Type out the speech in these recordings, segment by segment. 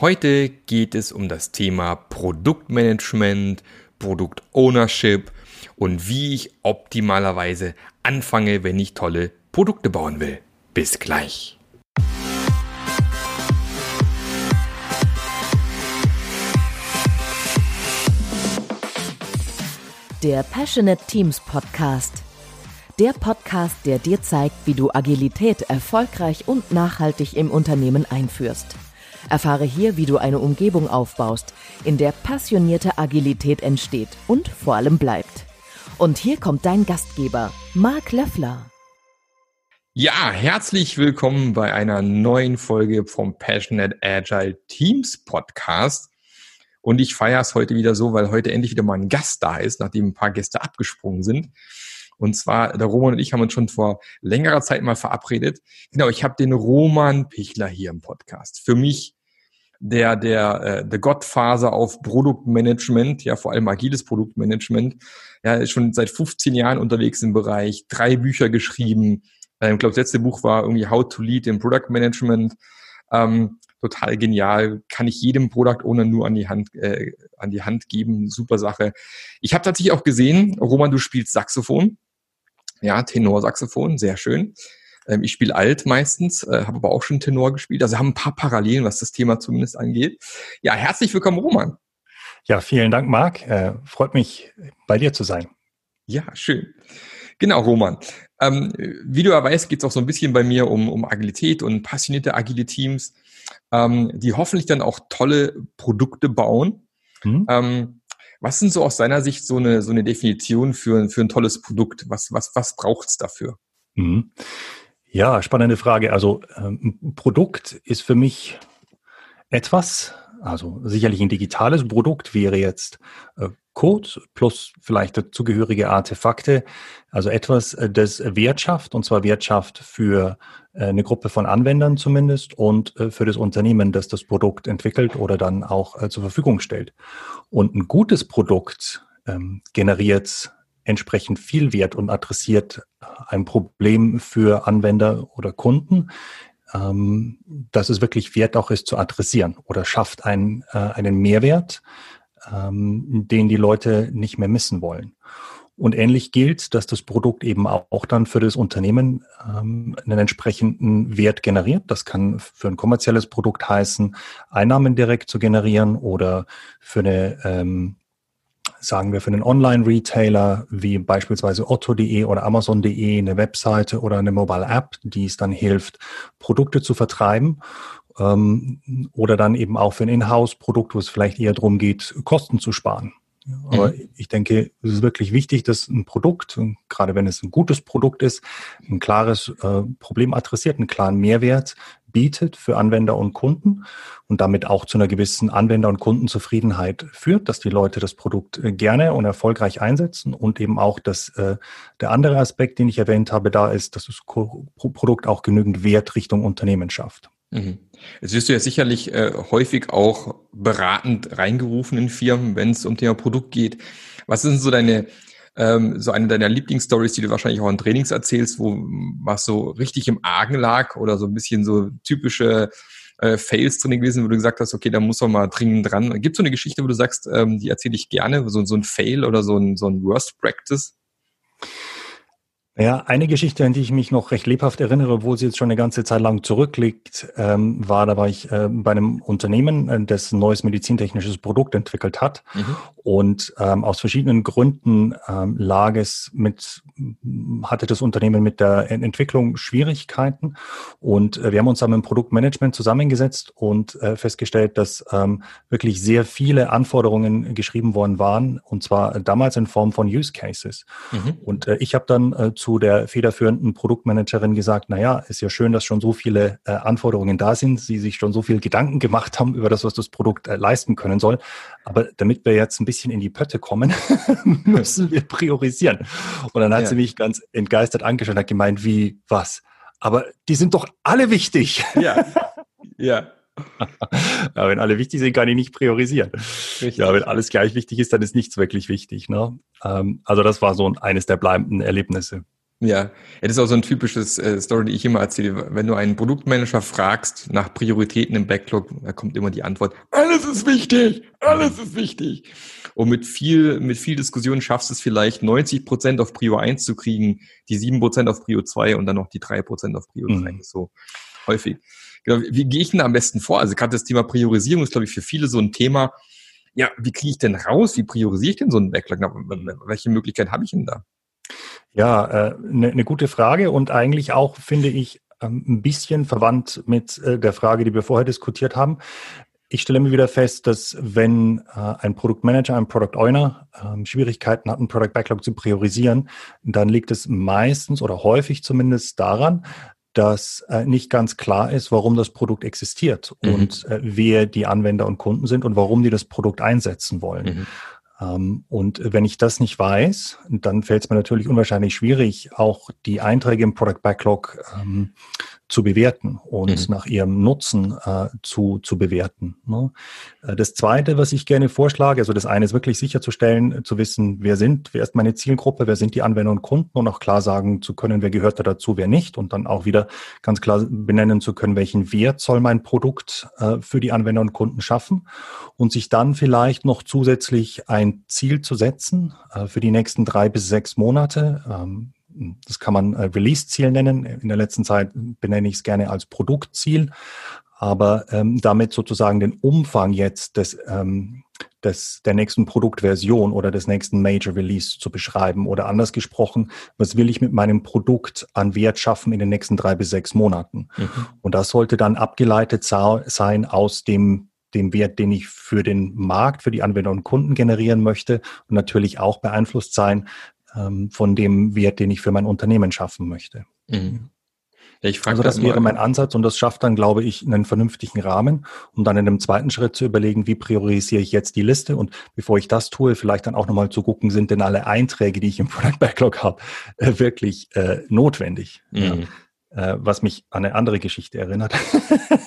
Heute geht es um das Thema Produktmanagement, Produktownership und wie ich optimalerweise anfange, wenn ich tolle Produkte bauen will. Bis gleich. Der Passionate Teams Podcast. Der Podcast, der dir zeigt, wie du Agilität erfolgreich und nachhaltig im Unternehmen einführst. Erfahre hier, wie du eine Umgebung aufbaust, in der passionierte Agilität entsteht und vor allem bleibt. Und hier kommt dein Gastgeber, Marc Löffler. Ja, herzlich willkommen bei einer neuen Folge vom Passionate Agile Teams Podcast. Und ich feiere es heute wieder so, weil heute endlich wieder mal ein Gast da ist, nachdem ein paar Gäste abgesprungen sind. Und zwar, der Roman und ich haben uns schon vor längerer Zeit mal verabredet. Genau, ich habe den Roman Pichler hier im Podcast. Für mich der, der, äh, der Gottfaser auf Produktmanagement, ja, vor allem agiles Produktmanagement. Ja, ist schon seit 15 Jahren unterwegs im Bereich, drei Bücher geschrieben. Ähm, ich glaube, das letzte Buch war irgendwie How to Lead in Product Management. Ähm, total genial, kann ich jedem Product Owner nur an die Hand äh, an die Hand geben, super Sache. Ich habe tatsächlich auch gesehen, Roman, du spielst Saxophon, ja, Tenorsaxophon, sehr schön. Ähm, ich spiele alt meistens, äh, habe aber auch schon Tenor gespielt. Also haben ein paar Parallelen, was das Thema zumindest angeht. Ja, herzlich willkommen, Roman. Ja, vielen Dank, Marc. Äh, freut mich, bei dir zu sein. Ja, schön. Genau, Roman. Ähm, wie du ja weißt, geht es auch so ein bisschen bei mir um, um Agilität und passionierte agile Teams, ähm, die hoffentlich dann auch tolle Produkte bauen. Mhm. Ähm, was sind so aus deiner Sicht so eine, so eine Definition für, für ein tolles Produkt? Was, was, was braucht es dafür? Mhm. Ja, spannende Frage. Also ähm, Produkt ist für mich etwas, also sicherlich ein digitales Produkt wäre jetzt äh, Code plus vielleicht dazugehörige Artefakte, also etwas, äh, das Wert schafft, und zwar Wert schafft für äh, eine Gruppe von Anwendern zumindest und äh, für das Unternehmen, das das Produkt entwickelt oder dann auch zur Verfügung stellt. Und ein gutes Produkt ähm, generiert entsprechend viel Wert und adressiert ein Problem für Anwender oder Kunden, ähm, dass es wirklich wert auch ist zu adressieren oder schafft einen, äh, einen Mehrwert, ähm, den die Leute nicht mehr missen wollen. Und ähnlich gilt, dass das Produkt eben auch dann für das Unternehmen ähm, einen entsprechenden Wert generiert. Das kann für ein kommerzielles Produkt heißen, Einnahmen direkt zu generieren oder für eine ähm, sagen wir für einen Online-Retailer wie beispielsweise otto.de oder amazon.de eine Webseite oder eine Mobile-App, die es dann hilft, Produkte zu vertreiben oder dann eben auch für ein Inhouse-Produkt, wo es vielleicht eher darum geht, Kosten zu sparen. Aber mhm. ich denke, es ist wirklich wichtig, dass ein Produkt, gerade wenn es ein gutes Produkt ist, ein klares äh, Problem adressiert, einen klaren Mehrwert bietet für Anwender und Kunden und damit auch zu einer gewissen Anwender- und Kundenzufriedenheit führt, dass die Leute das Produkt äh, gerne und erfolgreich einsetzen und eben auch, dass äh, der andere Aspekt, den ich erwähnt habe, da ist, dass das Produkt auch genügend Wert Richtung Unternehmen schafft. Mhm. Jetzt wirst du ja sicherlich äh, häufig auch beratend reingerufen in Firmen, wenn es um Thema Produkt geht. Was sind so deine ähm, so eine deiner Lieblingsstories, die du wahrscheinlich auch in Trainings erzählst, wo was so richtig im Argen lag oder so ein bisschen so typische äh, Fails drin gewesen, wo du gesagt hast, okay, da muss man mal dringend dran. Gibt es so eine Geschichte, wo du sagst, ähm, die erzähle ich gerne, so, so ein Fail oder so ein, so ein Worst Practice? Ja, eine Geschichte, an die ich mich noch recht lebhaft erinnere, obwohl sie jetzt schon eine ganze Zeit lang zurückliegt, ähm, war, da war ich äh, bei einem Unternehmen, äh, das ein neues medizintechnisches Produkt entwickelt hat. Mhm. Und ähm, aus verschiedenen Gründen ähm, lag es mit, hatte das Unternehmen mit der Entwicklung Schwierigkeiten. Und äh, wir haben uns dann mit dem Produktmanagement zusammengesetzt und äh, festgestellt, dass ähm, wirklich sehr viele Anforderungen geschrieben worden waren, und zwar damals in Form von Use Cases. Mhm. Und äh, ich habe dann äh, zu der federführenden Produktmanagerin gesagt, naja, ist ja schön, dass schon so viele äh, Anforderungen da sind, sie sich schon so viel Gedanken gemacht haben über das, was das Produkt äh, leisten können soll. Aber damit wir jetzt ein bisschen in die Pötte kommen, müssen wir priorisieren. Und dann hat ja. sie mich ganz entgeistert angeschaut und hat gemeint, wie, was? Aber die sind doch alle wichtig. Ja. Ja. ja, wenn alle wichtig sind, kann ich nicht priorisieren. Richtig. Ja, wenn alles gleich wichtig ist, dann ist nichts wirklich wichtig. Ne? Ähm, also das war so eines der bleibenden Erlebnisse. Ja, das ist auch so ein typisches äh, Story, die ich immer erzähle. Wenn du einen Produktmanager fragst nach Prioritäten im Backlog, da kommt immer die Antwort, alles ist wichtig, alles ist wichtig. Und mit viel, mit viel Diskussion schaffst du es vielleicht 90 Prozent auf Prio 1 zu kriegen, die 7 Prozent auf Prio 2 und dann noch die 3 Prozent auf Prio 3. Mhm. So häufig. Genau, wie, gehe ich denn am besten vor? Also gerade das Thema Priorisierung ist, glaube ich, für viele so ein Thema. Ja, wie kriege ich denn raus? Wie priorisiere ich denn so einen Backlog? welche Möglichkeit habe ich denn da? Ja, eine äh, ne, ne gute Frage und eigentlich auch, finde ich, ähm, ein bisschen verwandt mit äh, der Frage, die wir vorher diskutiert haben. Ich stelle mir wieder fest, dass wenn äh, ein Produktmanager, ein Product Owner ähm, Schwierigkeiten hat, einen Product Backlog zu priorisieren, dann liegt es meistens oder häufig zumindest daran, dass äh, nicht ganz klar ist, warum das Produkt existiert mhm. und äh, wer die Anwender und Kunden sind und warum die das Produkt einsetzen wollen. Mhm. Ähm, und wenn ich das nicht weiß, dann fällt es mir natürlich unwahrscheinlich schwierig, auch die Einträge im Product Backlog ähm, zu bewerten und mhm. nach ihrem Nutzen äh, zu, zu bewerten. Ne? Äh, das Zweite, was ich gerne vorschlage, also das eine ist wirklich sicherzustellen, zu wissen, wer sind, wer ist meine Zielgruppe, wer sind die Anwender und Kunden und auch klar sagen zu können, wer gehört da dazu, wer nicht und dann auch wieder ganz klar benennen zu können, welchen Wert soll mein Produkt äh, für die Anwender und Kunden schaffen und sich dann vielleicht noch zusätzlich ein Ziel zu setzen äh, für die nächsten drei bis sechs Monate. Ähm, das kann man äh, Release-Ziel nennen. In der letzten Zeit benenne ich es gerne als Produktziel. Aber ähm, damit sozusagen den Umfang jetzt des, ähm, des, der nächsten Produktversion oder des nächsten Major Release zu beschreiben. Oder anders gesprochen, was will ich mit meinem Produkt an Wert schaffen in den nächsten drei bis sechs Monaten? Mhm. Und das sollte dann abgeleitet sein aus dem dem Wert, den ich für den Markt, für die Anwender und Kunden generieren möchte und natürlich auch beeinflusst sein ähm, von dem Wert, den ich für mein Unternehmen schaffen möchte. Mhm. Ich also das, das wäre mein Ansatz und das schafft dann, glaube ich, einen vernünftigen Rahmen, um dann in einem zweiten Schritt zu überlegen, wie priorisiere ich jetzt die Liste und bevor ich das tue, vielleicht dann auch nochmal zu gucken, sind denn alle Einträge, die ich im Product Backlog habe, äh, wirklich äh, notwendig. Mhm. Ja äh, was mich an eine andere Geschichte erinnert.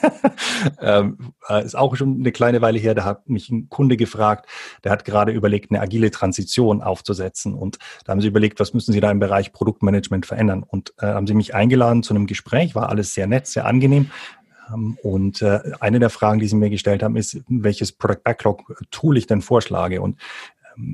ähm, äh, ist auch schon eine kleine Weile her, da hat mich ein Kunde gefragt, der hat gerade überlegt, eine agile Transition aufzusetzen. Und da haben sie überlegt, was müssen sie da im Bereich Produktmanagement verändern. Und äh, haben sie mich eingeladen zu einem Gespräch, war alles sehr nett, sehr angenehm. Ähm, und äh, eine der Fragen, die Sie mir gestellt haben, ist, welches Product Backlog Tool ich denn vorschlage. Und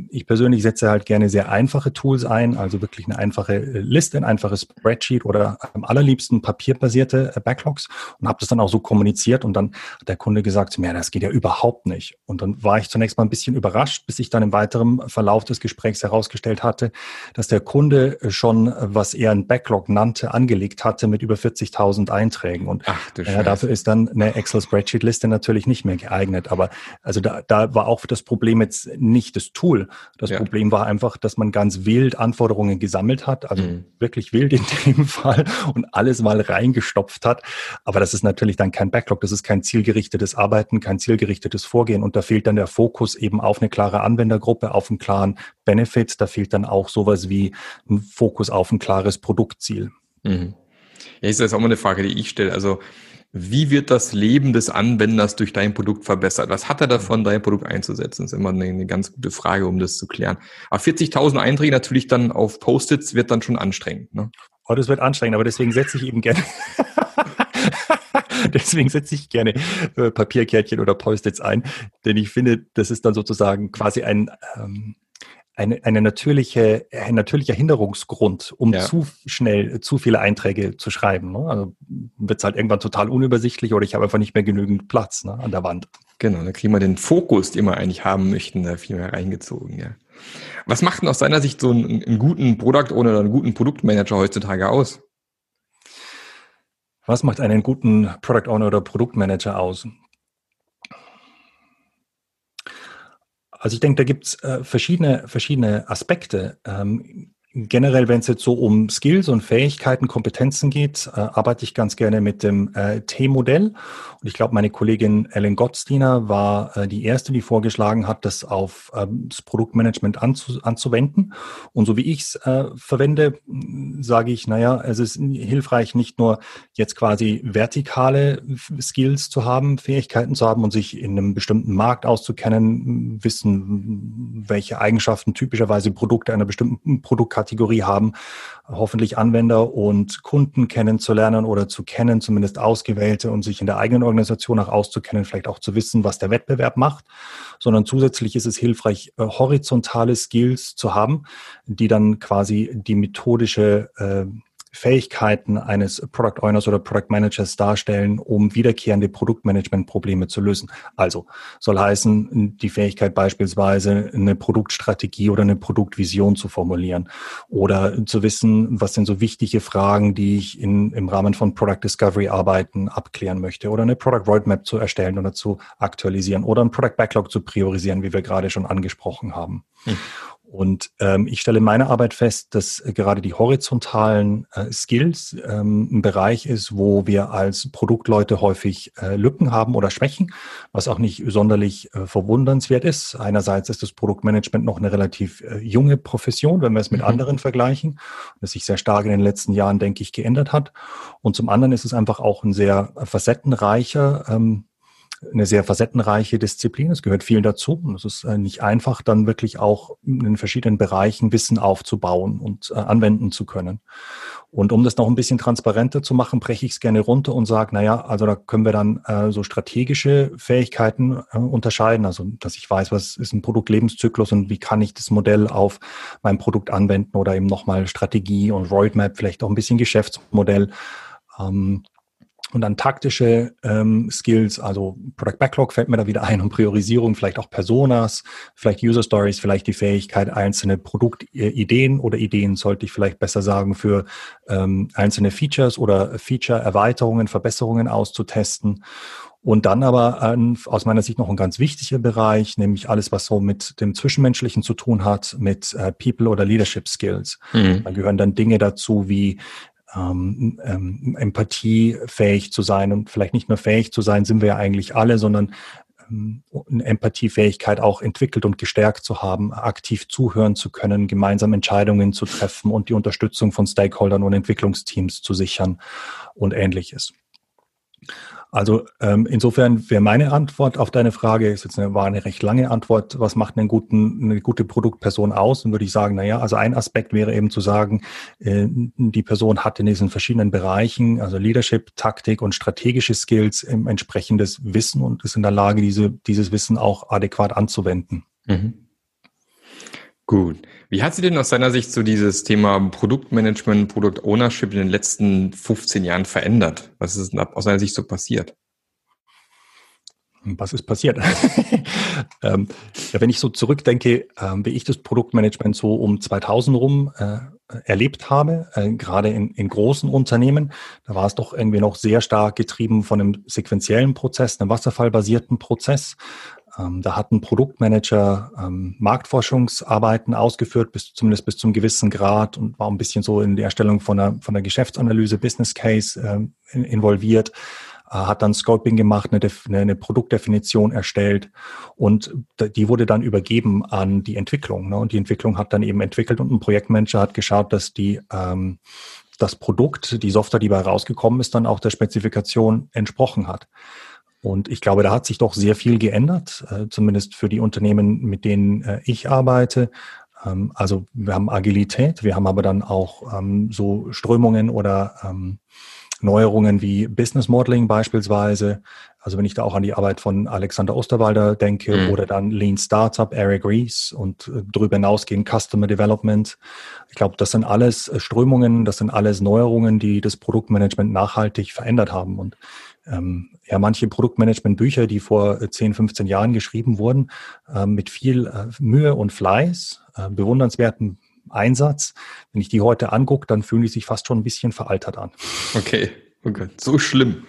ich persönlich setze halt gerne sehr einfache Tools ein, also wirklich eine einfache äh, Liste, ein einfaches Spreadsheet oder am allerliebsten papierbasierte äh, Backlogs und habe das dann auch so kommuniziert und dann hat der Kunde gesagt, ja, das geht ja überhaupt nicht. Und dann war ich zunächst mal ein bisschen überrascht, bis ich dann im weiteren Verlauf des Gesprächs herausgestellt hatte, dass der Kunde äh, schon, was er ein Backlog nannte, angelegt hatte mit über 40.000 Einträgen. Und Ach, äh, dafür ist dann eine Excel-Spreadsheet-Liste natürlich nicht mehr geeignet. Aber also da, da war auch das Problem jetzt nicht das Tool, Tool. Das ja. Problem war einfach, dass man ganz wild Anforderungen gesammelt hat, also mhm. wirklich wild in dem Fall und alles mal reingestopft hat. Aber das ist natürlich dann kein Backlog, das ist kein zielgerichtetes Arbeiten, kein zielgerichtetes Vorgehen und da fehlt dann der Fokus eben auf eine klare Anwendergruppe, auf einen klaren Benefit. Da fehlt dann auch sowas wie ein Fokus auf ein klares Produktziel. Mhm. Ja, ist das auch mal eine Frage, die ich stelle. Also wie wird das Leben des Anwenders durch dein Produkt verbessert? Was hat er davon, dein Produkt einzusetzen? Das ist immer eine, eine ganz gute Frage, um das zu klären. Aber 40.000 Einträge natürlich dann auf Post-its wird dann schon anstrengend. Ne? Oh, das wird anstrengend, aber deswegen setze ich eben gerne. deswegen setze ich gerne äh, Papierkärtchen oder Post-its ein, denn ich finde, das ist dann sozusagen quasi ein ähm, eine, eine natürliche, ein natürlicher Hinderungsgrund, um ja. zu schnell zu viele Einträge zu schreiben. Ne? Also wird es halt irgendwann total unübersichtlich oder ich habe einfach nicht mehr genügend Platz ne, an der Wand. Genau, dann kriegen wir den Fokus, den wir eigentlich haben möchten, da viel mehr reingezogen. Ja. Was macht denn aus deiner Sicht so einen, einen guten Product oder einen guten Produktmanager heutzutage aus? Was macht einen guten Product Owner oder Produktmanager aus? Also ich denke, da gibt's äh, verschiedene, verschiedene Aspekte. Ähm, Generell, wenn es jetzt so um Skills und Fähigkeiten, Kompetenzen geht, äh, arbeite ich ganz gerne mit dem äh, T-Modell. Und ich glaube, meine Kollegin Ellen Gottsteiner war äh, die erste, die vorgeschlagen hat, das auf ähm, das Produktmanagement anzu anzuwenden. Und so wie ich es äh, verwende, sage ich, naja, es ist hilfreich, nicht nur jetzt quasi vertikale Skills zu haben, Fähigkeiten zu haben und sich in einem bestimmten Markt auszukennen, wissen, welche Eigenschaften typischerweise Produkte einer bestimmten Produkt Produktkategorie haben, hoffentlich Anwender und Kunden kennenzulernen oder zu kennen, zumindest ausgewählte und sich in der eigenen Organisation auch auszukennen, vielleicht auch zu wissen, was der Wettbewerb macht, sondern zusätzlich ist es hilfreich, äh, horizontale Skills zu haben, die dann quasi die methodische äh, Fähigkeiten eines Product Owners oder Product Managers darstellen, um wiederkehrende Produktmanagement-Probleme zu lösen. Also soll heißen, die Fähigkeit beispielsweise eine Produktstrategie oder eine Produktvision zu formulieren oder zu wissen, was sind so wichtige Fragen, die ich in, im Rahmen von Product Discovery Arbeiten abklären möchte oder eine Product Roadmap zu erstellen oder zu aktualisieren oder ein Product Backlog zu priorisieren, wie wir gerade schon angesprochen haben. Hm. Und ähm, ich stelle in meiner Arbeit fest, dass äh, gerade die horizontalen äh, Skills ähm, ein Bereich ist, wo wir als Produktleute häufig äh, Lücken haben oder Schwächen, was auch nicht sonderlich äh, verwundernswert ist. Einerseits ist das Produktmanagement noch eine relativ äh, junge Profession, wenn wir es mit mhm. anderen vergleichen, das sich sehr stark in den letzten Jahren, denke ich, geändert hat. Und zum anderen ist es einfach auch ein sehr facettenreicher ähm, eine sehr facettenreiche Disziplin. Es gehört viel dazu und es ist äh, nicht einfach, dann wirklich auch in verschiedenen Bereichen Wissen aufzubauen und äh, anwenden zu können. Und um das noch ein bisschen transparenter zu machen, breche ich es gerne runter und sage, naja, also da können wir dann äh, so strategische Fähigkeiten äh, unterscheiden. Also, dass ich weiß, was ist ein Produktlebenszyklus und wie kann ich das Modell auf mein Produkt anwenden oder eben nochmal Strategie und Roadmap, vielleicht auch ein bisschen Geschäftsmodell. Ähm, und dann taktische ähm, Skills, also Product Backlog fällt mir da wieder ein und Priorisierung, vielleicht auch Personas, vielleicht User Stories, vielleicht die Fähigkeit, einzelne Produktideen oder Ideen, sollte ich vielleicht besser sagen, für ähm, einzelne Features oder Feature-Erweiterungen, Verbesserungen auszutesten. Und dann aber ähm, aus meiner Sicht noch ein ganz wichtiger Bereich, nämlich alles, was so mit dem Zwischenmenschlichen zu tun hat, mit äh, People oder Leadership Skills. Mhm. Da gehören dann Dinge dazu wie ähm, ähm, empathiefähig zu sein und vielleicht nicht nur fähig zu sein, sind wir ja eigentlich alle, sondern ähm, eine Empathiefähigkeit auch entwickelt und gestärkt zu haben, aktiv zuhören zu können, gemeinsam Entscheidungen zu treffen und die Unterstützung von Stakeholdern und Entwicklungsteams zu sichern und ähnliches. Also ähm, insofern wäre meine Antwort auf deine Frage, ist jetzt eine, war eine recht lange Antwort, was macht einen guten, eine gute Produktperson aus? Dann würde ich sagen, na ja, also ein Aspekt wäre eben zu sagen, äh, die Person hat in diesen verschiedenen Bereichen, also Leadership, Taktik und strategische Skills, ähm, entsprechendes Wissen und ist in der Lage, diese, dieses Wissen auch adäquat anzuwenden. Mhm. Gut. Wie hat sie denn aus seiner Sicht so dieses Thema Produktmanagement, Product-Ownership in den letzten 15 Jahren verändert? Was ist aus seiner Sicht so passiert? Was ist passiert? ähm, ja, wenn ich so zurückdenke, ähm, wie ich das Produktmanagement so um 2000 rum äh, erlebt habe, äh, gerade in, in großen Unternehmen, da war es doch irgendwie noch sehr stark getrieben von einem sequentiellen Prozess, einem wasserfallbasierten Prozess. Ähm, da hat ein Produktmanager ähm, Marktforschungsarbeiten ausgeführt, bis, zumindest bis zum gewissen Grad und war ein bisschen so in die Erstellung von einer, von der Geschäftsanalyse, Business Case ähm, in, involviert, äh, hat dann Scoping gemacht, eine, eine, eine, Produktdefinition erstellt und die wurde dann übergeben an die Entwicklung. Ne? Und die Entwicklung hat dann eben entwickelt und ein Projektmanager hat geschaut, dass die ähm, das Produkt, die Software, die bei rausgekommen ist, dann auch der Spezifikation entsprochen hat. Und ich glaube, da hat sich doch sehr viel geändert, äh, zumindest für die Unternehmen, mit denen äh, ich arbeite. Ähm, also wir haben Agilität, wir haben aber dann auch ähm, so Strömungen oder ähm, Neuerungen wie Business Modeling beispielsweise. Also wenn ich da auch an die Arbeit von Alexander Osterwalder denke mhm. oder dann Lean Startup, Eric Rees und äh, darüber hinausgehen Customer Development. Ich glaube, das sind alles Strömungen, das sind alles Neuerungen, die das Produktmanagement nachhaltig verändert haben. Und ähm, ja, manche Produktmanagement-Bücher, die vor 10, äh, 15 Jahren geschrieben wurden, äh, mit viel äh, Mühe und Fleiß, äh, bewundernswerten Einsatz. Wenn ich die heute angucke, dann fühlen die sich fast schon ein bisschen veraltert an. Okay, okay. so schlimm.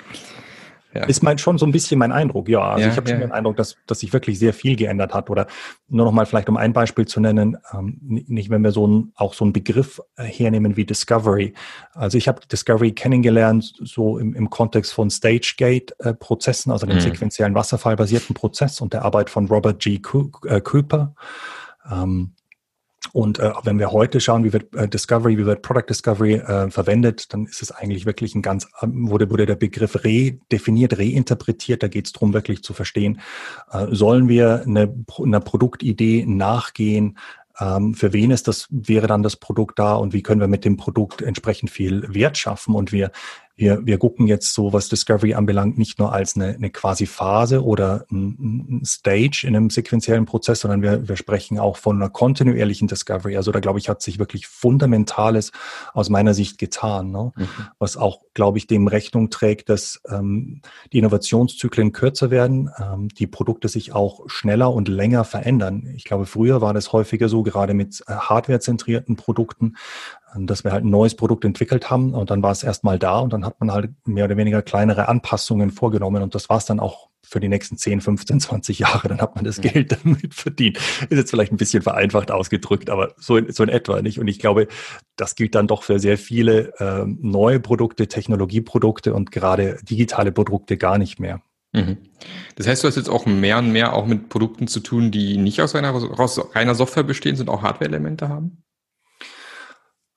Ja. Ist mein, schon so ein bisschen mein Eindruck, ja. Also ja, ich habe ja. schon den Eindruck, dass, dass sich wirklich sehr viel geändert hat. Oder nur noch mal vielleicht um ein Beispiel zu nennen, ähm, nicht wenn wir so ein, auch so einen Begriff äh, hernehmen wie Discovery. Also ich habe Discovery kennengelernt so im, im Kontext von Stage-Gate-Prozessen, also dem mhm. sequenziellen wasserfallbasierten Prozess und der Arbeit von Robert G. Äh, Cooper. Ähm, und äh, wenn wir heute schauen, wie wird äh, Discovery, wie wird Product Discovery äh, verwendet, dann ist es eigentlich wirklich ein ganz, ähm, wurde, wurde der Begriff redefiniert, reinterpretiert. Da geht es darum, wirklich zu verstehen, äh, sollen wir eine, einer Produktidee nachgehen, ähm, für wen ist das, wäre dann das Produkt da und wie können wir mit dem Produkt entsprechend viel Wert schaffen. Und wir wir, wir gucken jetzt so, was Discovery anbelangt, nicht nur als eine, eine quasi Phase oder ein, ein Stage in einem sequenziellen Prozess, sondern wir, wir sprechen auch von einer kontinuierlichen Discovery. Also da glaube ich, hat sich wirklich Fundamentales aus meiner Sicht getan, ne? Mhm. was auch, glaube ich, dem Rechnung trägt, dass ähm, die Innovationszyklen kürzer werden, ähm, die Produkte sich auch schneller und länger verändern. Ich glaube, früher war das häufiger so, gerade mit äh, hardwarezentrierten Produkten, dass wir halt ein neues Produkt entwickelt haben und dann war es erstmal da und dann hat man halt mehr oder weniger kleinere Anpassungen vorgenommen und das war es dann auch für die nächsten 10, 15, 20 Jahre, dann hat man das Geld damit verdient. Ist jetzt vielleicht ein bisschen vereinfacht ausgedrückt, aber so in, so in etwa nicht. Und ich glaube, das gilt dann doch für sehr viele äh, neue Produkte, Technologieprodukte und gerade digitale Produkte gar nicht mehr. Mhm. Das heißt, du hast jetzt auch mehr und mehr auch mit Produkten zu tun, die nicht aus reiner, aus reiner Software bestehen, sondern auch Hardware-Elemente haben?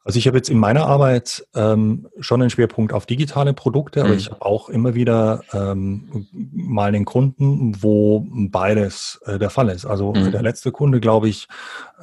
Also ich habe jetzt in meiner Arbeit ähm, schon einen Schwerpunkt auf digitale Produkte, aber mhm. ich habe auch immer wieder ähm, mal den Kunden, wo beides äh, der Fall ist. Also mhm. der letzte Kunde, glaube ich,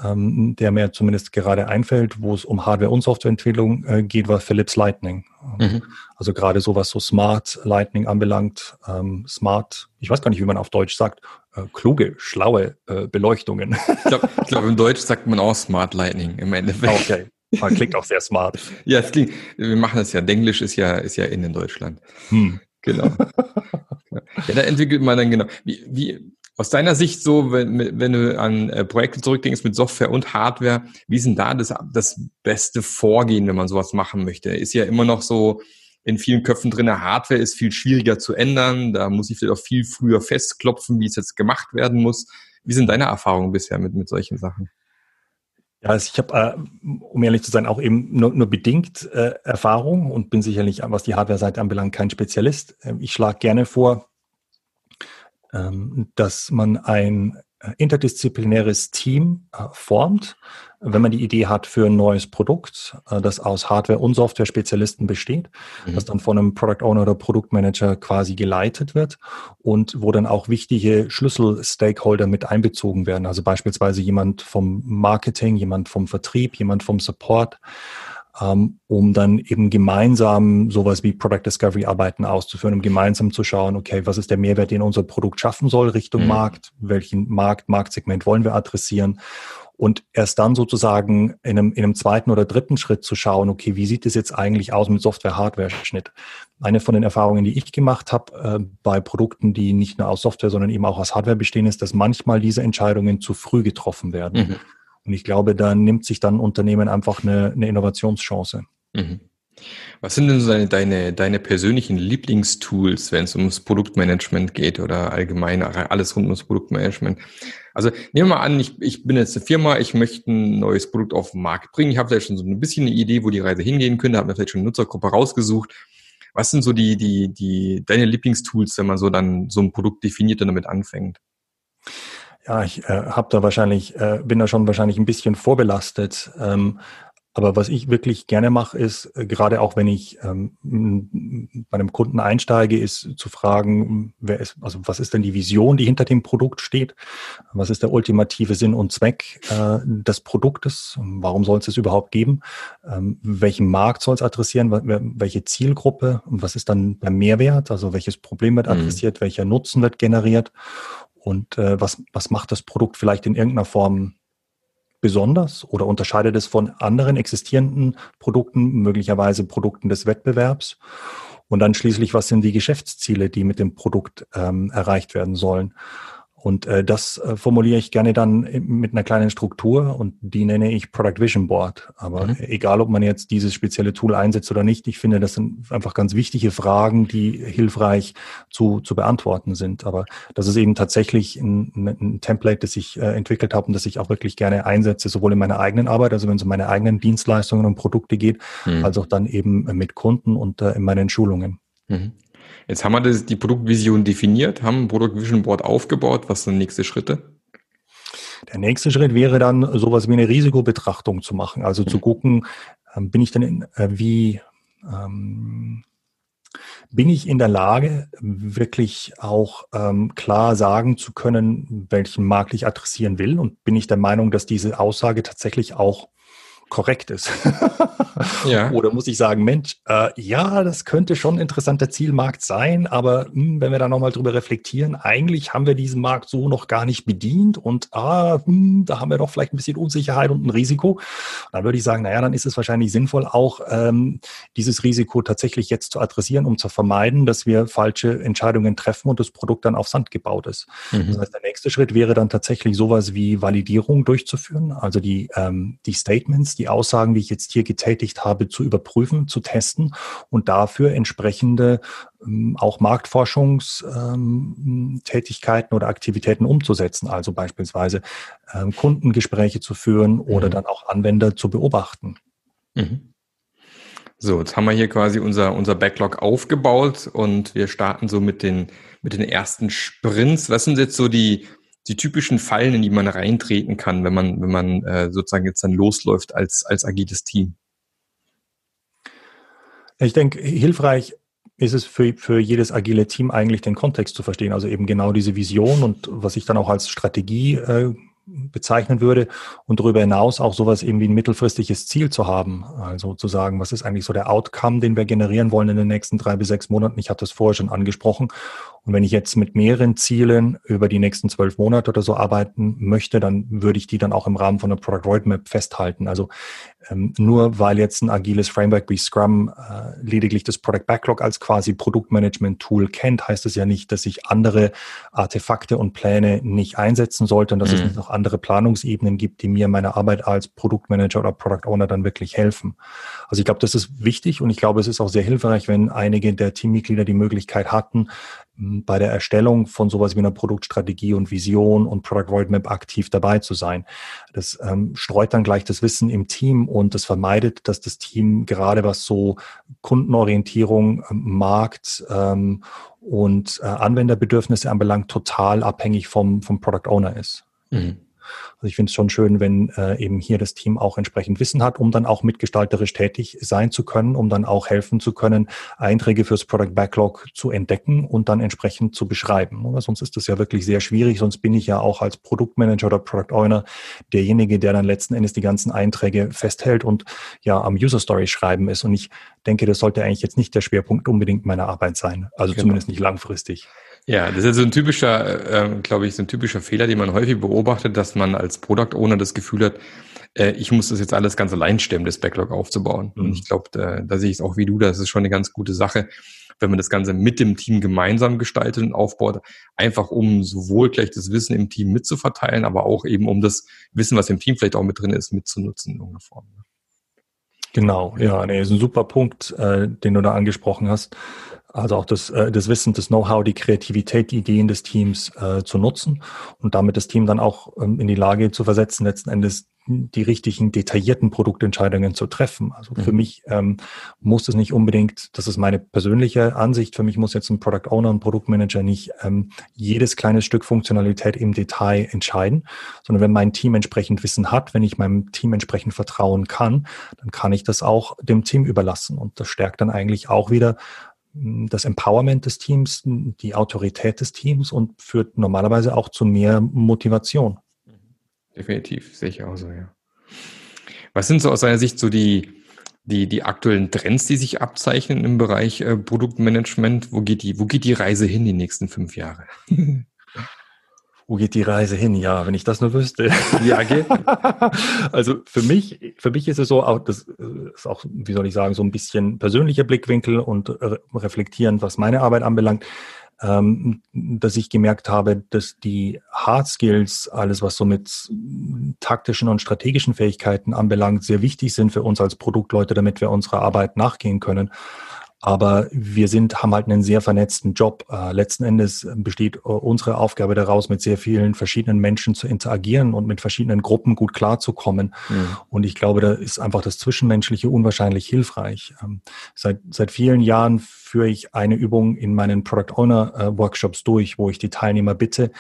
ähm, der mir zumindest gerade einfällt, wo es um Hardware- und Softwareentwicklung äh, geht, war Philips Lightning. Mhm. Also gerade so was so Smart Lightning anbelangt, ähm, Smart, ich weiß gar nicht, wie man auf Deutsch sagt, äh, kluge, schlaue äh, Beleuchtungen. Ich glaube, glaub, im Deutsch sagt man auch Smart Lightning im Endeffekt. Okay. Man klingt auch sehr smart. ja, es klingt, wir machen das ja. Denglisch ist ja, ist ja in, in Deutschland. Hm. Genau. ja, da entwickelt man dann genau. Wie, wie, aus deiner Sicht so, wenn, wenn du an äh, Projekte zurückdenkst mit Software und Hardware, wie ist denn da das, das beste Vorgehen, wenn man sowas machen möchte? Ist ja immer noch so in vielen Köpfen drin, Hardware ist viel schwieriger zu ändern. Da muss ich vielleicht auch viel früher festklopfen, wie es jetzt gemacht werden muss. Wie sind deine Erfahrungen bisher mit, mit solchen Sachen? Ja, also ich habe, äh, um ehrlich zu sein, auch eben nur, nur bedingt äh, Erfahrung und bin sicherlich, was die Hardware-Seite anbelangt, kein Spezialist. Ähm, ich schlage gerne vor, ähm, dass man ein interdisziplinäres Team äh, formt, wenn man die Idee hat für ein neues Produkt, äh, das aus Hardware- und Software-Spezialisten besteht, mhm. das dann von einem Product Owner oder Produktmanager quasi geleitet wird und wo dann auch wichtige Schlüssel-Stakeholder mit einbezogen werden. Also beispielsweise jemand vom Marketing, jemand vom Vertrieb, jemand vom Support, um dann eben gemeinsam sowas wie Product Discovery Arbeiten auszuführen, um gemeinsam zu schauen, okay, was ist der Mehrwert, den unser Produkt schaffen soll Richtung mhm. Markt, welchen Markt, Marktsegment wollen wir adressieren und erst dann sozusagen in einem, in einem zweiten oder dritten Schritt zu schauen, okay, wie sieht es jetzt eigentlich aus mit Software-Hardware-Schnitt? Eine von den Erfahrungen, die ich gemacht habe äh, bei Produkten, die nicht nur aus Software, sondern eben auch aus Hardware bestehen, ist, dass manchmal diese Entscheidungen zu früh getroffen werden. Mhm. Und ich glaube, da nimmt sich dann ein Unternehmen einfach eine, eine Innovationschance. Mhm. Was sind denn so deine, deine, deine persönlichen Lieblingstools, wenn es ums Produktmanagement geht oder allgemein alles rund ums Produktmanagement? Also nehmen wir mal an, ich, ich bin jetzt eine Firma, ich möchte ein neues Produkt auf den Markt bringen. Ich habe vielleicht schon so ein bisschen eine Idee, wo die Reise hingehen könnte, habe mir vielleicht schon eine Nutzergruppe rausgesucht. Was sind so die, die, die, deine Lieblingstools, wenn man so dann so ein Produkt definiert und damit anfängt? Ja, ich äh, habe da wahrscheinlich, äh, bin da schon wahrscheinlich ein bisschen vorbelastet. Ähm, aber was ich wirklich gerne mache, ist, äh, gerade auch wenn ich ähm, bei einem Kunden einsteige, ist zu fragen, wer ist, also was ist denn die Vision, die hinter dem Produkt steht? Was ist der ultimative Sinn und Zweck äh, des Produktes? Warum soll es es überhaupt geben? Ähm, welchen Markt soll es adressieren? Welche Zielgruppe? Und was ist dann der Mehrwert? Also welches Problem wird mhm. adressiert? Mhm. Welcher Nutzen wird generiert? Und äh, was, was macht das Produkt vielleicht in irgendeiner Form besonders oder unterscheidet es von anderen existierenden Produkten, möglicherweise Produkten des Wettbewerbs? Und dann schließlich, was sind die Geschäftsziele, die mit dem Produkt ähm, erreicht werden sollen? Und äh, das äh, formuliere ich gerne dann mit einer kleinen Struktur und die nenne ich Product Vision Board. Aber mhm. egal, ob man jetzt dieses spezielle Tool einsetzt oder nicht, ich finde, das sind einfach ganz wichtige Fragen, die hilfreich zu, zu beantworten sind. Aber das ist eben tatsächlich ein, ein Template, das ich äh, entwickelt habe und das ich auch wirklich gerne einsetze, sowohl in meiner eigenen Arbeit, also wenn es um meine eigenen Dienstleistungen und Produkte geht, mhm. als auch dann eben mit Kunden und äh, in meinen Schulungen. Mhm. Jetzt haben wir das, die Produktvision definiert, haben ein Product Vision Board aufgebaut. Was sind die nächsten Schritte? Der nächste Schritt wäre dann, sowas wie eine Risikobetrachtung zu machen. Also mhm. zu gucken, ähm, bin ich denn in, äh, wie, ähm, bin ich in der Lage, wirklich auch ähm, klar sagen zu können, welchen Markt ich adressieren will? Und bin ich der Meinung, dass diese Aussage tatsächlich auch korrekt ist. ja. Oder muss ich sagen, Mensch, äh, ja, das könnte schon ein interessanter Zielmarkt sein, aber mh, hm, wenn wir da nochmal drüber reflektieren, eigentlich haben wir diesen Markt so noch gar nicht bedient und ah, mh, hm, da haben wir doch vielleicht ein bisschen Unsicherheit und ein Risiko. Dann würde ich sagen, naja, dann ist es wahrscheinlich sinnvoll, auch ähm, dieses Risiko tatsächlich jetzt zu adressieren, um zu vermeiden, dass wir falsche Entscheidungen treffen und das Produkt dann auf Sand gebaut ist. Mhm. Das heißt, der nächste Schritt wäre dann tatsächlich sowas wie Validierung durchzuführen, also die, ähm, die Statements, die Aussagen, die ich jetzt hier getätigt habe, zu überprüfen, zu testen und dafür entsprechende ähm, auch Marktforschungstätigkeiten ähm, oder Aktivitäten umzusetzen. Also beispielsweise ähm, Kundengespräche zu führen oder mhm. dann auch Anwender zu beobachten. Mhm. So, jetzt haben wir hier quasi unser, unser Backlog aufgebaut und wir starten so mit den, mit den ersten Sprints. Was sind jetzt so die, die typischen Fallen, in die man reintreten kann, wenn man, wenn man äh, sozusagen jetzt dann losläuft als, als agiles Team? Ich denke, hilfreich ist es für, für jedes agile Team eigentlich den Kontext zu verstehen, also eben genau diese Vision und was ich dann auch als Strategie äh, bezeichnen würde und darüber hinaus auch sowas eben wie ein mittelfristiges Ziel zu haben. Also zu sagen, was ist eigentlich so der Outcome, den wir generieren wollen in den nächsten drei bis sechs Monaten. Ich hatte es vorher schon angesprochen. Und wenn ich jetzt mit mehreren Zielen über die nächsten zwölf Monate oder so arbeiten möchte, dann würde ich die dann auch im Rahmen von einer Product Roadmap festhalten. Also ähm, nur weil jetzt ein agiles Framework wie Scrum äh, lediglich das Product Backlog als quasi Produktmanagement-Tool kennt, heißt es ja nicht, dass ich andere Artefakte und Pläne nicht einsetzen sollte und dass mhm. es nicht noch andere Planungsebenen gibt, die mir meine Arbeit als Produktmanager oder Product Owner dann wirklich helfen. Also ich glaube, das ist wichtig und ich glaube, es ist auch sehr hilfreich, wenn einige der Teammitglieder die Möglichkeit hatten, bei der Erstellung von sowas wie einer Produktstrategie und Vision und Product Roadmap aktiv dabei zu sein. Das ähm, streut dann gleich das Wissen im Team und das vermeidet, dass das Team gerade was so Kundenorientierung, ähm, Markt ähm, und äh, Anwenderbedürfnisse anbelangt, total abhängig vom, vom Product Owner ist. Mhm. Also ich finde es schon schön, wenn äh, eben hier das Team auch entsprechend Wissen hat, um dann auch mitgestalterisch tätig sein zu können, um dann auch helfen zu können, Einträge fürs Product Backlog zu entdecken und dann entsprechend zu beschreiben. Oder? Sonst ist das ja wirklich sehr schwierig, sonst bin ich ja auch als Produktmanager oder Product Owner derjenige, der dann letzten Endes die ganzen Einträge festhält und ja am User Story schreiben ist. Und ich denke, das sollte eigentlich jetzt nicht der Schwerpunkt unbedingt meiner Arbeit sein. Also genau. zumindest nicht langfristig. Ja, das ist so ein typischer, äh, glaube ich, so ein typischer Fehler, den man häufig beobachtet, dass man als Product Owner das Gefühl hat, äh, ich muss das jetzt alles ganz allein stemmen, das Backlog aufzubauen. Mhm. Und ich glaube, da, da sehe ich es auch wie du, das ist schon eine ganz gute Sache, wenn man das Ganze mit dem Team gemeinsam gestaltet und aufbaut, einfach um sowohl gleich das Wissen im Team mitzuverteilen, aber auch eben um das Wissen, was im Team vielleicht auch mit drin ist, mitzunutzen in irgendeiner Form. Ne? Genau, ja, nee, ist ein super Punkt, äh, den du da angesprochen hast. Also auch das, äh, das Wissen, das Know-how, die Kreativität, die Ideen des Teams äh, zu nutzen und damit das Team dann auch ähm, in die Lage zu versetzen, letzten Endes die richtigen, detaillierten Produktentscheidungen zu treffen. Also für mhm. mich ähm, muss es nicht unbedingt, das ist meine persönliche Ansicht, für mich muss jetzt ein Product Owner, ein Produktmanager nicht ähm, jedes kleine Stück Funktionalität im Detail entscheiden, sondern wenn mein Team entsprechend Wissen hat, wenn ich meinem Team entsprechend vertrauen kann, dann kann ich das auch dem Team überlassen. Und das stärkt dann eigentlich auch wieder das Empowerment des Teams, die Autorität des Teams und führt normalerweise auch zu mehr Motivation. Definitiv, sehe ich auch so, ja. Was sind so aus deiner Sicht so die, die, die aktuellen Trends, die sich abzeichnen im Bereich äh, Produktmanagement? Wo geht die, wo geht die Reise hin die nächsten fünf Jahre? wo geht die Reise hin? Ja, wenn ich das nur wüsste. Ja, geht. also für mich, für mich ist es so, auch das äh, ist auch, wie soll ich sagen, so ein bisschen persönlicher Blickwinkel und reflektierend, was meine Arbeit anbelangt, ähm, dass ich gemerkt habe, dass die Hard Skills, alles was so mit taktischen und strategischen Fähigkeiten anbelangt, sehr wichtig sind für uns als Produktleute, damit wir unserer Arbeit nachgehen können. Aber wir sind, haben halt einen sehr vernetzten Job. Äh, letzten Endes besteht äh, unsere Aufgabe daraus, mit sehr vielen verschiedenen Menschen zu interagieren und mit verschiedenen Gruppen gut klarzukommen. Mhm. Und ich glaube, da ist einfach das Zwischenmenschliche unwahrscheinlich hilfreich. Ähm, seit, seit vielen Jahren führe ich eine Übung in meinen Product Owner äh, Workshops durch, wo ich die Teilnehmer bitte,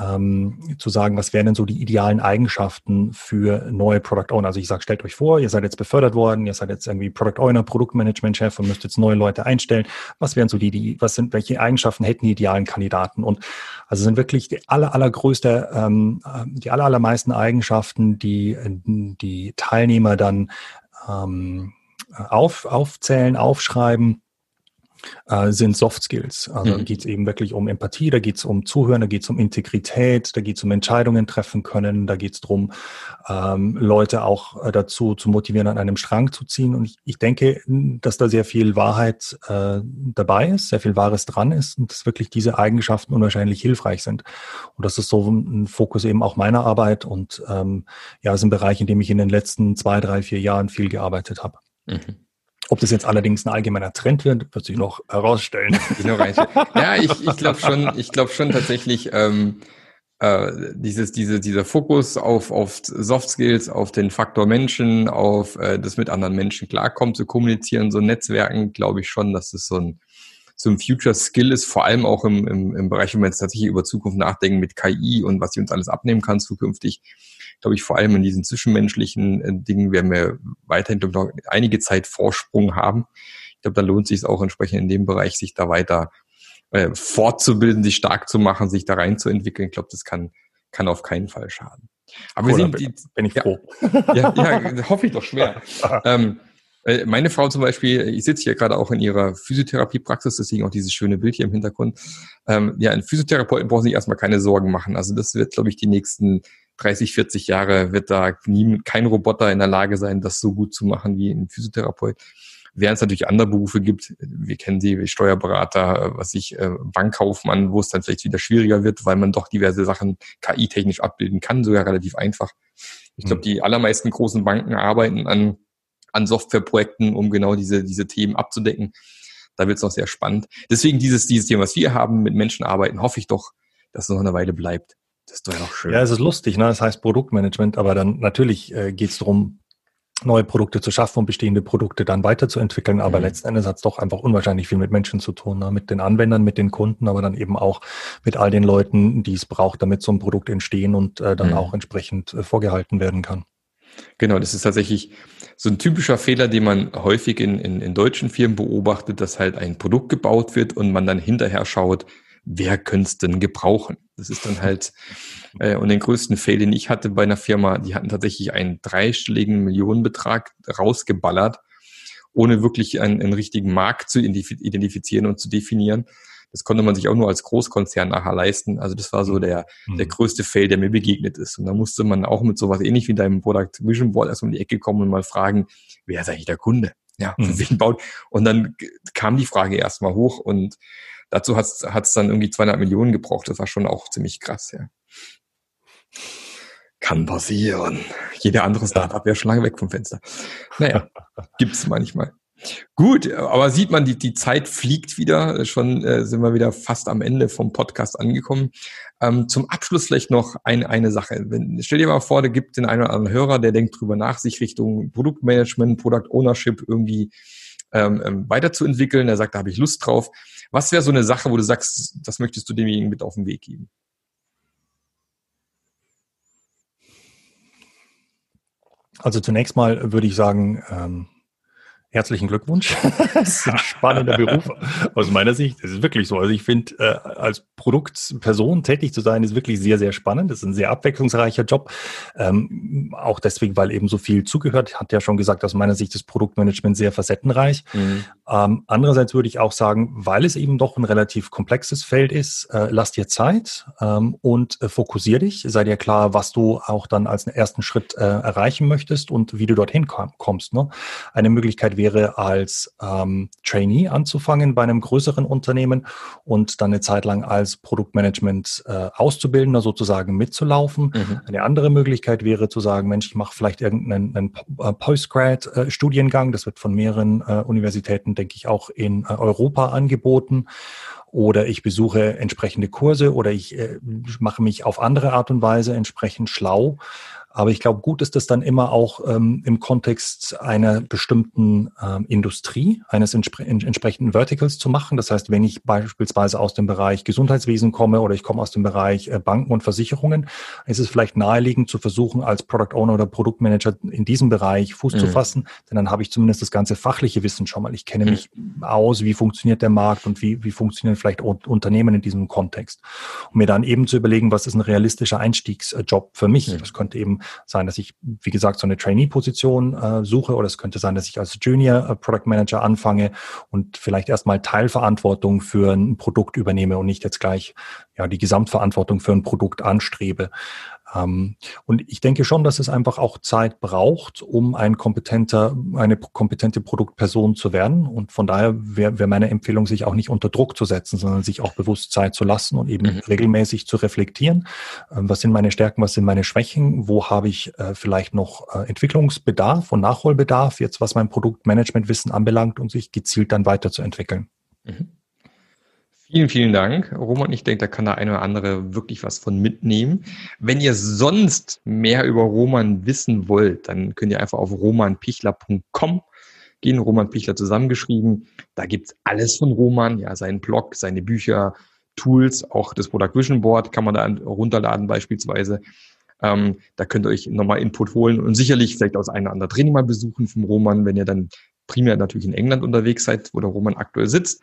ähm, zu sagen, was wären denn so die idealen Eigenschaften für neue Product Owner. Also ich sage, stellt euch vor, ihr seid jetzt befördert worden, ihr seid jetzt irgendwie Product Owner, Produktmanagement-Chef und müsst jetzt neue Leute einstellen. Was wären so die, die, was sind, welche Eigenschaften hätten die idealen Kandidaten? Und also sind wirklich die aller, allergrößte, ähm, die aller, allermeisten Eigenschaften, die die Teilnehmer dann ähm, auf, aufzählen, aufschreiben äh, sind Soft Skills. Also mhm. geht es eben wirklich um Empathie, da geht es um Zuhören, da geht es um Integrität, da geht es um Entscheidungen treffen können, da geht es darum, ähm, Leute auch äh, dazu zu motivieren, an einem Strang zu ziehen. Und ich, ich denke, dass da sehr viel Wahrheit äh, dabei ist, sehr viel Wahres dran ist und dass wirklich diese Eigenschaften unwahrscheinlich hilfreich sind. Und das ist so ein Fokus eben auch meiner Arbeit und ähm, ja, ist ein Bereich, in dem ich in den letzten zwei, drei, vier Jahren viel gearbeitet habe. Mhm. Ob das jetzt allerdings ein allgemeiner Trend wird, wird sich noch herausstellen. ja, ich, ich glaube schon, ich glaube schon tatsächlich, ähm, äh, dieses, diese, dieser Fokus auf, auf Soft Skills, auf den Faktor Menschen, auf äh, das mit anderen Menschen klarkommen, zu kommunizieren, so Netzwerken, glaube ich schon, dass das so ein, so ein Future Skill ist, vor allem auch im, im, im Bereich, wenn wir jetzt tatsächlich über Zukunft nachdenken mit KI und was sie uns alles abnehmen kann zukünftig glaube ich, vor allem in diesen zwischenmenschlichen äh, Dingen werden wir weiterhin glaub, einige Zeit Vorsprung haben. Ich glaube, da lohnt sich es auch entsprechend in dem Bereich, sich da weiter äh, fortzubilden, sich stark zu machen, sich da reinzuentwickeln. Ich glaube, das kann, kann auf keinen Fall schaden. Aber cool, wir sind, die, bin ich froh. Ja, ja, hoffe ich doch schwer. ähm, äh, meine Frau zum Beispiel, ich sitze hier gerade auch in ihrer Physiotherapiepraxis, deswegen auch dieses schöne Bild hier im Hintergrund. Ähm, ja, ein Physiotherapeuten braucht sich erstmal keine Sorgen machen. Also das wird, glaube ich, die nächsten 30, 40 Jahre wird da nie, kein Roboter in der Lage sein, das so gut zu machen wie ein Physiotherapeut. Während es natürlich andere Berufe gibt, wir kennen sie, wie Steuerberater, was ich, äh, Bankkaufmann, wo es dann vielleicht wieder schwieriger wird, weil man doch diverse Sachen KI-technisch abbilden kann, sogar relativ einfach. Ich glaube, hm. die allermeisten großen Banken arbeiten an, an Softwareprojekten, um genau diese, diese Themen abzudecken. Da wird es noch sehr spannend. Deswegen dieses, dieses Thema, was wir haben, mit Menschen arbeiten, hoffe ich doch, dass es noch eine Weile bleibt. Das ist doch ja auch schön. Ja, es ist lustig, ne? Das heißt Produktmanagement, aber dann natürlich äh, geht es darum, neue Produkte zu schaffen und bestehende Produkte dann weiterzuentwickeln. Aber mhm. letzten Endes hat es doch einfach unwahrscheinlich viel mit Menschen zu tun, ne? mit den Anwendern, mit den Kunden, aber dann eben auch mit all den Leuten, die es braucht, damit so ein Produkt entstehen und äh, dann mhm. auch entsprechend äh, vorgehalten werden kann. Genau, das ist tatsächlich so ein typischer Fehler, den man häufig in, in, in deutschen Firmen beobachtet, dass halt ein Produkt gebaut wird und man dann hinterher schaut, wer könnte es denn gebrauchen? Das ist dann halt, äh, und den größten Fail, den ich hatte bei einer Firma, die hatten tatsächlich einen dreistelligen Millionenbetrag rausgeballert, ohne wirklich einen, einen richtigen Markt zu identifizieren und zu definieren. Das konnte man sich auch nur als Großkonzern nachher leisten. Also das war so der, mhm. der größte Fail, der mir begegnet ist. Und da musste man auch mit sowas ähnlich wie deinem Product Vision Board erst um die Ecke kommen und mal fragen, wer ist eigentlich der Kunde? Ja, für mhm. wen baut? Und dann kam die Frage erstmal hoch und Dazu hat es dann irgendwie 200 Millionen gebraucht. Das war schon auch ziemlich krass, ja. Kann passieren. Jeder andere Startup wäre schon lange weg vom Fenster. Naja, gibt's manchmal. Gut, aber sieht man, die, die Zeit fliegt wieder. Schon äh, sind wir wieder fast am Ende vom Podcast angekommen. Ähm, zum Abschluss vielleicht noch ein, eine Sache. Wenn, stell dir mal vor, da gibt den einen oder anderen Hörer, der denkt drüber nach, sich Richtung Produktmanagement, Product Ownership irgendwie ähm, ähm weiterzuentwickeln. Er sagt, da habe ich Lust drauf. Was wäre so eine Sache, wo du sagst, das möchtest du demjenigen mit auf den Weg geben? Also zunächst mal würde ich sagen, ähm, Herzlichen Glückwunsch. das ist ein spannender Beruf aus meiner Sicht. Das ist wirklich so. Also ich finde, äh, als Produktperson tätig zu sein, ist wirklich sehr, sehr spannend. Das ist ein sehr abwechslungsreicher Job. Ähm, auch deswegen, weil eben so viel zugehört. Hat ja schon gesagt, aus meiner Sicht ist Produktmanagement sehr facettenreich. Mhm. Ähm, andererseits würde ich auch sagen, weil es eben doch ein relativ komplexes Feld ist, äh, lass dir Zeit ähm, und äh, fokussier dich. Sei dir klar, was du auch dann als ersten Schritt äh, erreichen möchtest und wie du dorthin kommst. Ne? Eine Möglichkeit wäre, als ähm, Trainee anzufangen bei einem größeren Unternehmen und dann eine Zeit lang als Produktmanagement äh, Auszubildender sozusagen mitzulaufen. Mhm. Eine andere Möglichkeit wäre zu sagen, Mensch, ich mache vielleicht irgendeinen einen äh, Postgrad-Studiengang. Das wird von mehreren äh, Universitäten, denke ich, auch in äh, Europa angeboten oder ich besuche entsprechende Kurse oder ich äh, mache mich auf andere Art und Weise entsprechend schlau. Aber ich glaube, gut ist es dann immer auch ähm, im Kontext einer bestimmten ähm, Industrie, eines entspre entsprechenden Verticals zu machen. Das heißt, wenn ich beispielsweise aus dem Bereich Gesundheitswesen komme oder ich komme aus dem Bereich äh, Banken und Versicherungen, ist es vielleicht naheliegend zu versuchen, als Product Owner oder Produktmanager in diesem Bereich Fuß mhm. zu fassen, denn dann habe ich zumindest das ganze fachliche Wissen schon mal. Ich kenne mhm. mich aus, wie funktioniert der Markt und wie, wie funktionieren vielleicht Unternehmen in diesem Kontext. Um mir dann eben zu überlegen, was ist ein realistischer Einstiegsjob für mich. Mhm. Das könnte eben sein, dass ich, wie gesagt, so eine Trainee-Position äh, suche oder es könnte sein, dass ich als Junior äh, Product Manager anfange und vielleicht erstmal Teilverantwortung für ein Produkt übernehme und nicht jetzt gleich ja, die Gesamtverantwortung für ein Produkt anstrebe. Ähm, und ich denke schon, dass es einfach auch Zeit braucht, um ein kompetenter, eine kompetente Produktperson zu werden. Und von daher wäre wär meine Empfehlung, sich auch nicht unter Druck zu setzen, sondern sich auch bewusst Zeit zu lassen und eben mhm. regelmäßig zu reflektieren. Ähm, was sind meine Stärken, was sind meine Schwächen? Wo habe ich äh, vielleicht noch äh, Entwicklungsbedarf und Nachholbedarf, jetzt was mein Produktmanagementwissen anbelangt und sich gezielt dann weiterzuentwickeln. Mhm. Vielen, vielen Dank, Roman. Ich denke, da kann der eine oder andere wirklich was von mitnehmen. Wenn ihr sonst mehr über Roman wissen wollt, dann könnt ihr einfach auf romanpichler.com gehen, Roman Pichler zusammengeschrieben. Da gibt's alles von Roman, ja, seinen Blog, seine Bücher, Tools, auch das Product Vision Board kann man da runterladen beispielsweise. Ähm, da könnt ihr euch nochmal Input holen und sicherlich vielleicht aus einer anderen Training mal besuchen vom Roman, wenn ihr dann primär natürlich in England unterwegs seid, wo der Roman aktuell sitzt.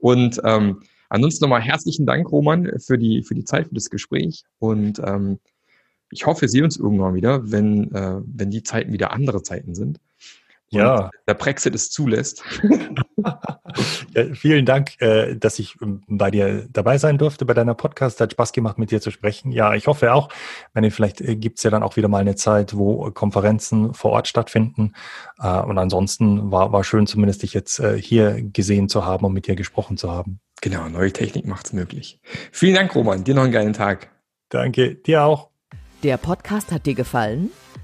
Und ähm, ansonsten nochmal herzlichen Dank, Roman, für die, für die Zeit, für das Gespräch. Und ähm, ich hoffe, wir sehen uns irgendwann wieder, wenn, äh, wenn die Zeiten wieder andere Zeiten sind ja. der Brexit es zulässt. ja, vielen Dank, äh, dass ich ähm, bei dir dabei sein durfte bei deiner Podcast. Hat Spaß gemacht, mit dir zu sprechen. Ja, ich hoffe auch. Meine, vielleicht äh, gibt es ja dann auch wieder mal eine Zeit, wo Konferenzen vor Ort stattfinden. Äh, und ansonsten war, war schön, zumindest dich jetzt hier gesehen zu haben und mit dir gesprochen zu haben. Genau, neue Technik macht es möglich. Vielen Dank, Roman. Dir noch einen geilen Tag. Danke, dir auch. Der Podcast hat dir gefallen?